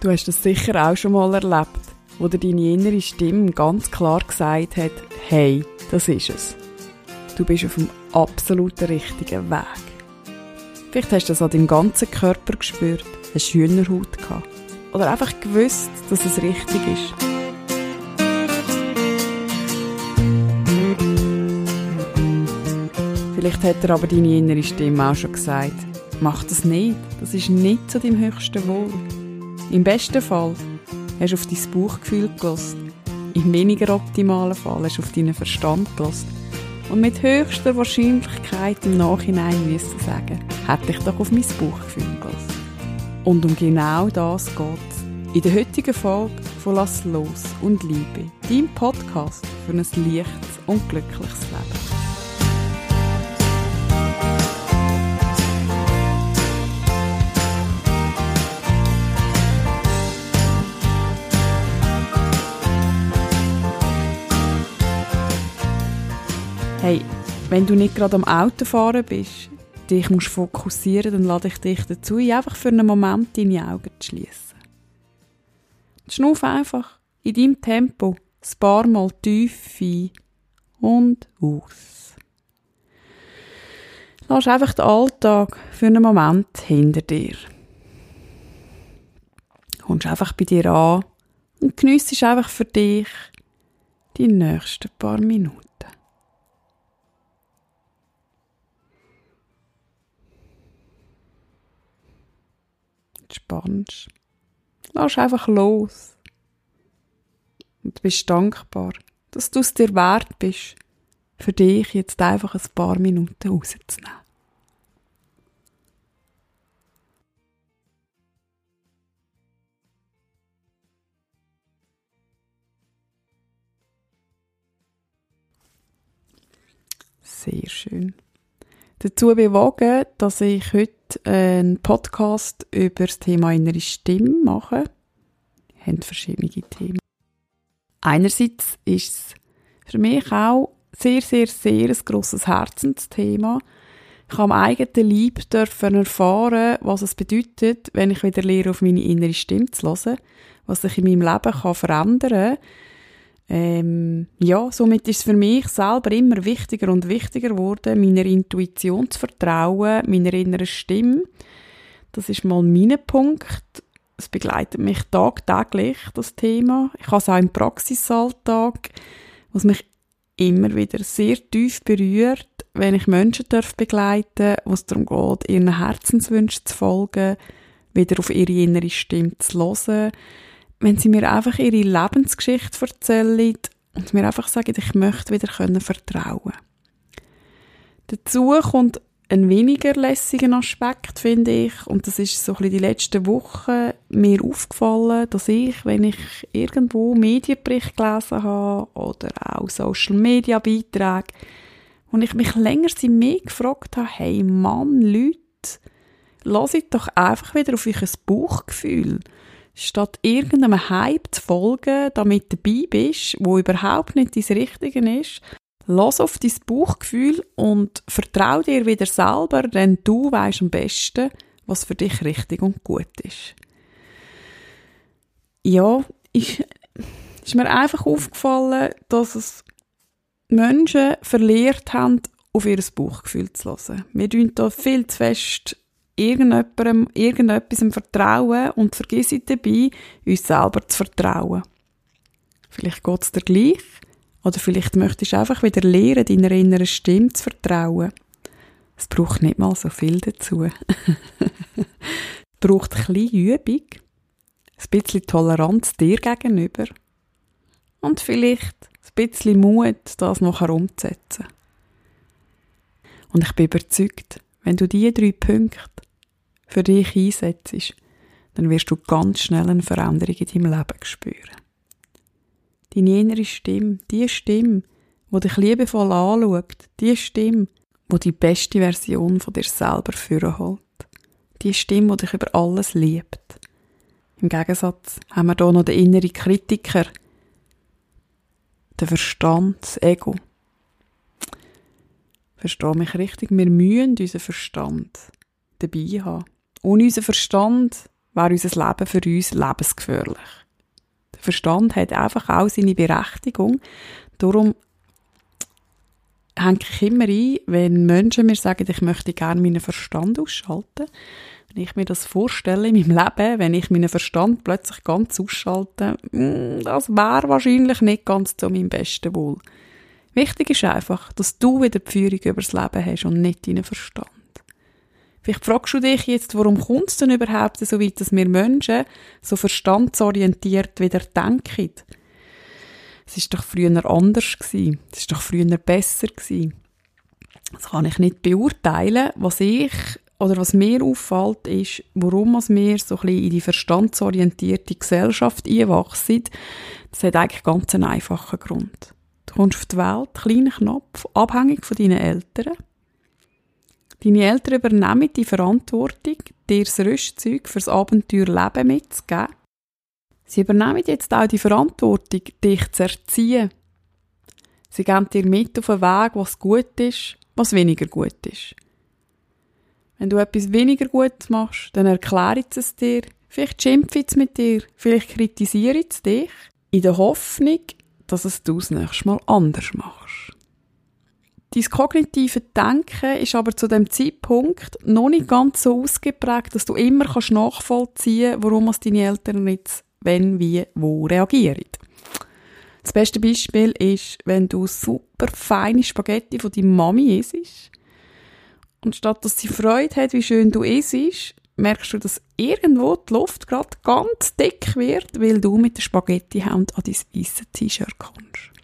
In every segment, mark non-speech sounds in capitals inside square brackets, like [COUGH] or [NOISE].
Du hast das sicher auch schon mal erlebt, wo dir deine innere Stimme ganz klar gesagt hat, hey, das ist es. Du bist auf dem absoluten richtigen Weg. Vielleicht hast du das an deinem ganzen Körper gespürt, hast Hühnerhaut gehabt. Oder einfach gewusst, dass es richtig ist. Vielleicht hat er aber deine innere Stimme auch schon gesagt, mach das nicht, das ist nicht zu deinem höchsten Wohl. Im besten Fall hast du auf dein Bauchgefühl gelost. Im weniger optimalen Fall hast du auf deinen Verstand gelost. Und mit höchster Wahrscheinlichkeit im Nachhinein müssen sagen, hätte ich doch auf mein Bauchgefühl gelost. Und um genau das geht in der heutigen Folge von Lass los und Liebe, deinem Podcast für ein leichtes und glückliches Leben. Hey, wenn du nicht gerade am Autofahren bist, dich musst fokussieren, dann lade ich dich dazu ein, einfach für einen Moment deine Augen zu schließen. Schnuff einfach in deinem Tempo ein paar Mal tief ein und aus. Lass einfach den Alltag für einen Moment hinter dir. Kommst einfach bei dir an und geniessest einfach für dich die nächsten paar Minuten. Entspannst. Lass einfach los. Und bist dankbar, dass du es dir wert bist, für dich jetzt einfach ein paar Minuten rauszunehmen. Sehr schön. Dazu bewogen, dass ich heute einen Podcast über das Thema innere Stimme mache. Wir haben verschiedene Themen. Einerseits ist es für mich auch sehr, sehr, sehr ein grosses Herzensthema. Ich habe am eigenen Leib erfahren, was es bedeutet, wenn ich wieder lehre, auf meine innere Stimme zu hören, was sich in meinem Leben kann verändern kann ähm, ja, somit ist es für mich selber immer wichtiger und wichtiger geworden, meiner Intuition zu vertrauen, meiner inneren Stimme. Das ist mal mein Punkt. Es begleitet mich tagtäglich, das Thema. Ich habe es auch im Praxisalltag, was mich immer wieder sehr tief berührt, wenn ich Menschen darf begleiten wo es darum geht, ihren Herzenswünschen zu folgen, wieder auf ihre innere Stimme zu hören, wenn sie mir einfach ihre Lebensgeschichte erzählen und mir einfach sagen, ich möchte wieder können vertrauen. Dazu kommt ein weniger lässiger Aspekt, finde ich, und das ist so ein bisschen die letzten Wochen mir aufgefallen, dass ich, wenn ich irgendwo Medienbericht gelesen habe oder auch Social Media Beiträge, und ich mich länger sie mehr gefragt habe, hey Mann, Leute, lasst doch einfach wieder auf euch Bauchgefühl statt irgendeinem Hype zu folgen, damit du dabei bist, wo überhaupt nicht dein Richtige ist, lass auf dein Bauchgefühl und vertrau dir wieder selber, denn du weißt am besten, was für dich richtig und gut ist. Ja, ist, ist mir einfach aufgefallen, dass es Menschen verlehrt haben, auf ihr Bauchgefühl zu hören. Wir tun da viel zu fest irgendjemandem, irgendetwas vertrauen und vergiss dabei, uns selber zu vertrauen. Vielleicht geht es dir gleich, oder vielleicht möchtest du einfach wieder lernen, deiner inneren Stimme zu vertrauen. Es braucht nicht mal so viel dazu. es [LAUGHS] braucht ein bisschen Übung, ein bisschen Toleranz dir gegenüber und vielleicht ein bisschen Mut, das nachher umzusetzen. Und ich bin überzeugt, wenn du diese drei Punkte für dich einsetzt, dann wirst du ganz schnell eine Veränderung in deinem Leben spüren. Deine innere Stimme, die Stimme, die dich liebevoll anschaut, die Stimme, die die beste Version von dir selber führen holt. Die Stimme, die dich über alles liebt. Im Gegensatz haben wir hier noch den inneren Kritiker, den Verstand, das Ego. Versteh mich richtig, wir müssen unseren Verstand dabei haben. Ohne unseren Verstand wäre unser Leben für uns lebensgefährlich. Der Verstand hat einfach auch seine Berechtigung. Darum hänge ich immer ein, wenn Menschen mir sagen, ich möchte gerne meinen Verstand ausschalten. Wenn ich mir das vorstelle in meinem Leben, wenn ich meinen Verstand plötzlich ganz ausschalte, mm, das wäre wahrscheinlich nicht ganz zu meinem besten Wohl. Wichtig ist einfach, dass du wieder die Führung über das Leben hast und nicht deinen Verstand. Vielleicht fragst du dich jetzt, warum kommt es denn überhaupt so weit, dass wir Menschen so verstandsorientiert wieder denken? Es ist doch früher anders gewesen. Es ist doch früher besser gewesen. Das kann ich nicht beurteilen. Was ich oder was mir auffällt, ist, warum wir so ein bisschen in die verstandsorientierte Gesellschaft einwachsen. Das hat eigentlich ganz einen einfachen Grund. Du kommst auf die Welt, kleiner Knopf, abhängig von deinen Eltern. Deine Eltern übernehmen die Verantwortung, dir das Rüstzeug fürs Abenteuer Leben mitzugeben. Sie übernehmen jetzt auch die Verantwortung, dich zu erziehen. Sie geben dir mit auf einen Weg, was gut ist, was weniger gut ist. Wenn du etwas weniger gut machst, dann erkläre ich es dir, vielleicht schimpfe ich mit dir, vielleicht kritisiere ich dich, in der Hoffnung, dass es du das nächste Mal anders machst. Dein kognitive Denken ist aber zu dem Zeitpunkt noch nicht ganz so ausgeprägt, dass du immer kannst nachvollziehen kannst, warum deine Eltern jetzt wenn, wie, wo reagieren. Das beste Beispiel ist, wenn du super feine Spaghetti von deiner Mami isst und statt dass sie Freude hat, wie schön du isst, merkst du, dass irgendwo die Luft gerade ganz dick wird, weil du mit der Spaghetti-Hand an dein weißes T-Shirt kommst.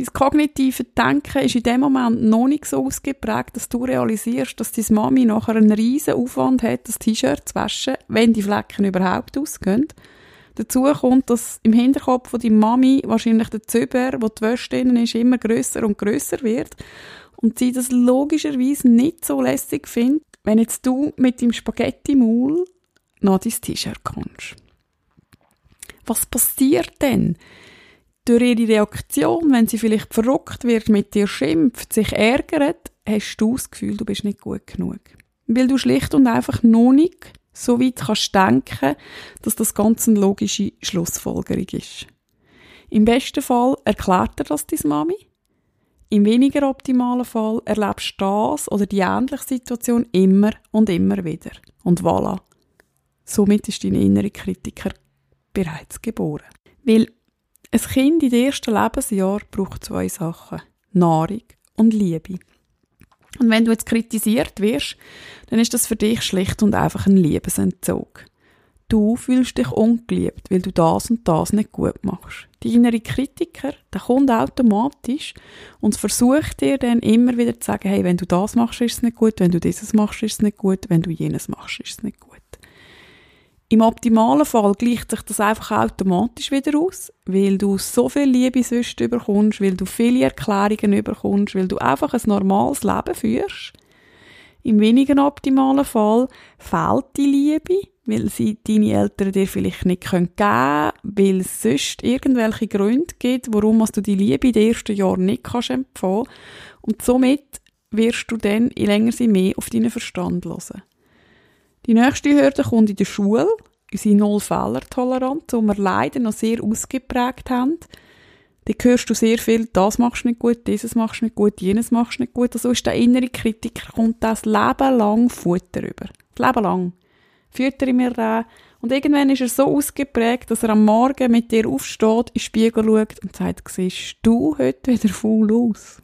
Dein kognitive Denken ist in dem Moment noch nicht so ausgeprägt, dass du realisierst, dass deine Mami nachher einen riesen Aufwand hat, das T-Shirt zu waschen, wenn die Flecken überhaupt ausgehen. Dazu kommt, dass im Hinterkopf von deiner Mami wahrscheinlich der Züber, wo die Wäsche drin ist, immer grösser und grösser wird und sie das logischerweise nicht so lässig findet, wenn jetzt du mit dem Spaghetti-Maul noch dein T-Shirt kommst. Was passiert denn? Durch ihre Reaktion, wenn sie vielleicht verrückt wird, mit dir schimpft, sich ärgert, hast du das Gefühl, du bist nicht gut genug. Weil du schlicht und einfach noch nicht so weit kannst denken, dass das Ganze eine logische Schlussfolgerung ist. Im besten Fall erklärt er das deine Mami. Im weniger optimalen Fall erlebst du das oder die ähnliche Situation immer und immer wieder. Und voilà. Somit ist dein innerer Kritiker bereits geboren. Weil ein Kind in den ersten Lebensjahr braucht zwei Sachen. Nahrung und Liebe. Und wenn du jetzt kritisiert wirst, dann ist das für dich schlicht und einfach ein Liebesentzug. Du fühlst dich ungeliebt, weil du das und das nicht gut machst. Die innere Kritiker, der kommt automatisch und versucht dir dann immer wieder zu sagen, hey, wenn du das machst, ist es nicht gut, wenn du dieses machst, ist es nicht gut, wenn du jenes machst, ist es nicht gut. Im optimalen Fall gleicht sich das einfach automatisch wieder aus, weil du so viel Liebe sonst überkommst, weil du viele Erklärungen überkommst, weil du einfach ein normales Leben führst. Im weniger optimalen Fall fehlt die Liebe, weil sie deine Eltern dir vielleicht nicht geben können, weil es sonst irgendwelche Gründe gibt, warum du die Liebe in den ersten Jahren nicht kannst empfangen Und somit wirst du dann länger sie mehr auf deinen Verstand hören. Die nächste Hürde kommt in der Schule, unsere Null-Fehler-Toleranz, die wir leider noch sehr ausgeprägt haben. Da hörst du sehr viel, das machst du nicht gut, dieses machst du nicht gut, jenes machst du nicht gut. Also ist der innere Kritiker, kommt das Leben lang Futter über. Das Leben lang. Führt er in mir rein. Und irgendwann ist er so ausgeprägt, dass er am Morgen mit dir aufsteht, in den Spiegel schaut und sagt, siehst du heute wieder voll aus?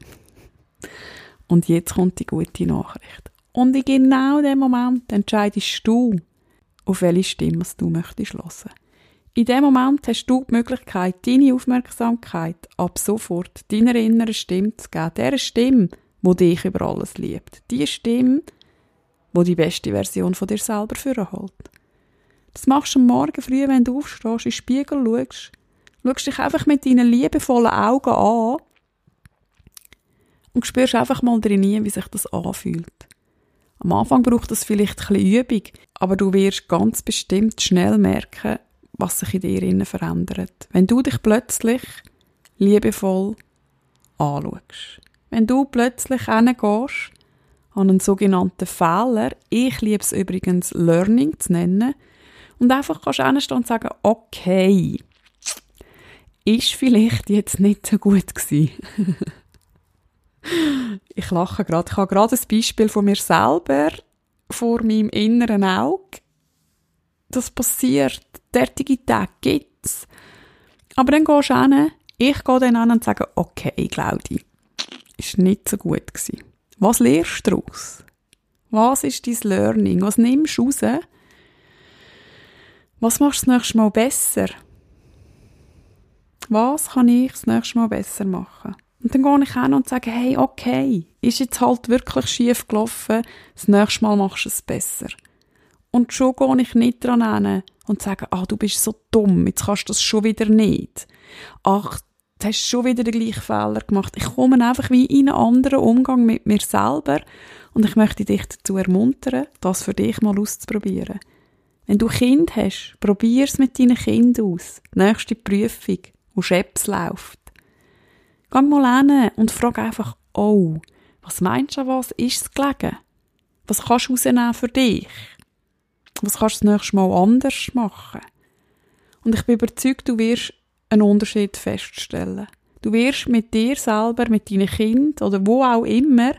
Und jetzt kommt die gute Nachricht. Und in genau dem Moment entscheidest du, auf welche Stimme du möchtest hören. In dem Moment hast du die Möglichkeit, deine Aufmerksamkeit ab sofort deiner inneren Stimme zu geben. Der Stimme, die dich über alles liebt. Die Stimme, die die beste Version von dir selber vorhält. Das machst du am Morgen früh, wenn du aufstehst, in den Spiegel schaust. Schaust dich einfach mit deinen liebevollen Augen an und spürst einfach mal drin, wie sich das anfühlt. Am Anfang braucht es vielleicht ein bisschen Übung, aber du wirst ganz bestimmt schnell merken, was sich in dir innen verändert. Wenn du dich plötzlich liebevoll anschaust. Wenn du plötzlich hingehst an einen sogenannten Fehler, ich liebe es übrigens Learning zu nennen, Und einfach kannst hinstehen und sagen, okay, ist vielleicht jetzt nicht so gut gewesen. [LAUGHS] ich lache gerade. Ich habe gerade ein Beispiel von mir selber vor meinem inneren Auge. Das passiert. Derartige Tage gibt's. Aber dann gehst du hin, ich gehe dann an und sage, okay, Claudi, ist nicht so gut gewesen. Was lernst du daraus? Was ist dein Learning? Was nimmst du raus? Was machst du das nächste Mal besser? Was kann ich das nächste Mal besser machen? Und dann gehe ich hin und sage, hey, okay, ist jetzt halt wirklich schief gelaufen, das nächste Mal machst du es besser. Und schon gehe ich nicht dran hin und sage, ah, du bist so dumm, jetzt kannst du das schon wieder nicht. Ach, du hast schon wieder den gleichen Fehler gemacht. Ich komme einfach wie in einen anderen Umgang mit mir selber und ich möchte dich dazu ermuntern, das für dich mal auszuprobieren. Wenn du Kind hast, probier es mit deinen Kindern aus. Nächste Prüfung, wo Scheps läuft. Geh mal hin und frag einfach, oh, was meinst du, was ist es gelegen? Was kannst du rausnehmen für dich? Was kannst du das nächste Mal anders machen? Und ich bin überzeugt, du wirst einen Unterschied feststellen. Du wirst mit dir selber, mit deinen Kindern oder wo auch immer,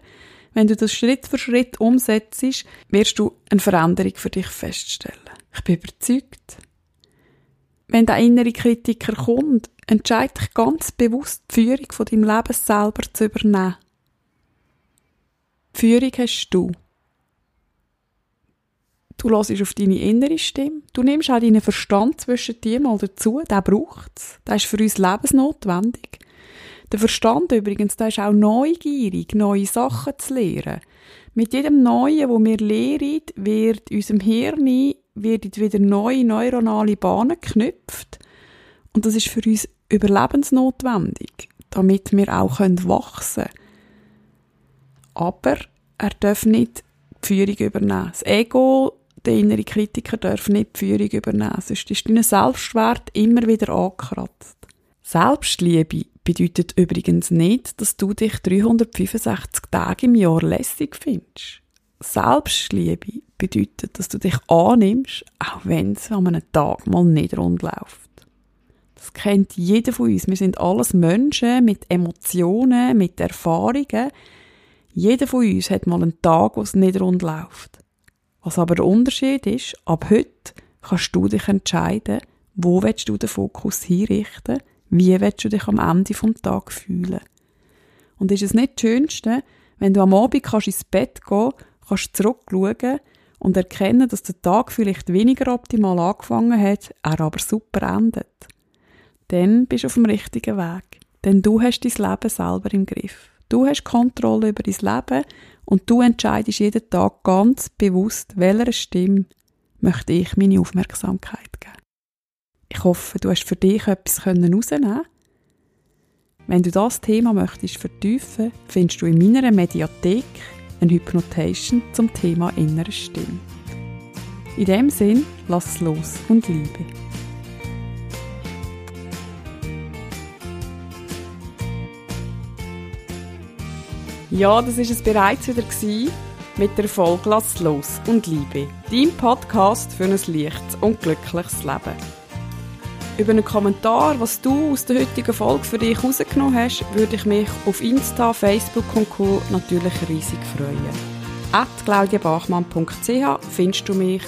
wenn du das Schritt für Schritt umsetzt, wirst du eine Veränderung für dich feststellen. Ich bin überzeugt. Wenn der innere Kritiker kommt, entscheide dich ganz bewusst, die Führung von deinem Leben selber zu übernehmen. Die Führung hast du. Du hörst auf deine innere Stimme. Du nimmst auch deinen Verstand zwischen dir mal dazu. Der braucht es. Der ist für uns lebensnotwendig. Der Verstand übrigens, der ist auch neugierig, neue Sachen zu lernen. Mit jedem Neuen, wo wir lernen, wird unserem Hirn wird wieder neue neuronale Bahnen geknüpft. Und das ist für uns überlebensnotwendig, damit wir auch wachsen können. Aber er darf nicht die Führung übernehmen. Das Ego der innere Kritiker darf nicht die Führung übernehmen, sonst ist dein Selbstwert immer wieder angekratzt. Selbstliebe bedeutet übrigens nicht, dass du dich 365 Tage im Jahr lässig findest. Selbstliebe bedeutet, dass du dich annimmst, auch wenn es an einem Tag mal nicht rund läuft. Das kennt jeder von uns. Wir sind alles Menschen mit Emotionen, mit Erfahrungen. Jeder von uns hat mal einen Tag, wo es nicht rund läuft. Was aber der Unterschied ist, ab heute kannst du dich entscheiden, wo willst du den Fokus hinrichten, wie willst du dich am Ende vom Tag fühlen. Und ist es nicht das Schönste, wenn du am Abend kannst ins Bett gehen, kannst zurückschauen und erkennen, dass der Tag vielleicht weniger optimal angefangen hat, er aber super endet. Dann bist du auf dem richtigen Weg. Denn du hast dein Leben selber im Griff. Du hast Kontrolle über dein Leben und du entscheidest jeden Tag ganz bewusst, welcher Stimme möchte ich meine Aufmerksamkeit geben. Ich hoffe, du hast für dich etwas herausnehmen Wenn du das Thema möchtest vertiefen, findest du in meiner Mediathek eine Hypnotation zum Thema innere Stimme. In dem Sinn, lass es los und liebe. Ja, das ist es bereits wieder gewesen mit der Folge Lass los und Liebe, dein Podcast für ein leichtes und glückliches Leben. Über einen Kommentar, was du aus der heutigen Folge für dich rausgenommen hast, würde ich mich auf Insta, Facebook und Co. natürlich riesig freuen. At claudiabachmann.ch findest du mich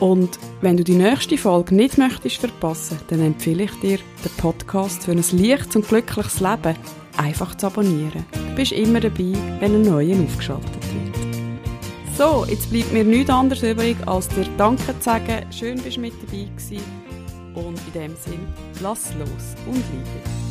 und wenn du die nächste Folge nicht möchtest verpassen, dann empfehle ich dir, den Podcast für ein leichtes und glückliches Leben einfach zu abonnieren. Bist immer dabei, wenn ein neuer aufgeschaltet wird. So, jetzt bleibt mir nichts anderes übrig, als dir Danke zu sagen. Schön, bist du mit dabei gewesen. Und in dem Sinn, lass los und liebe.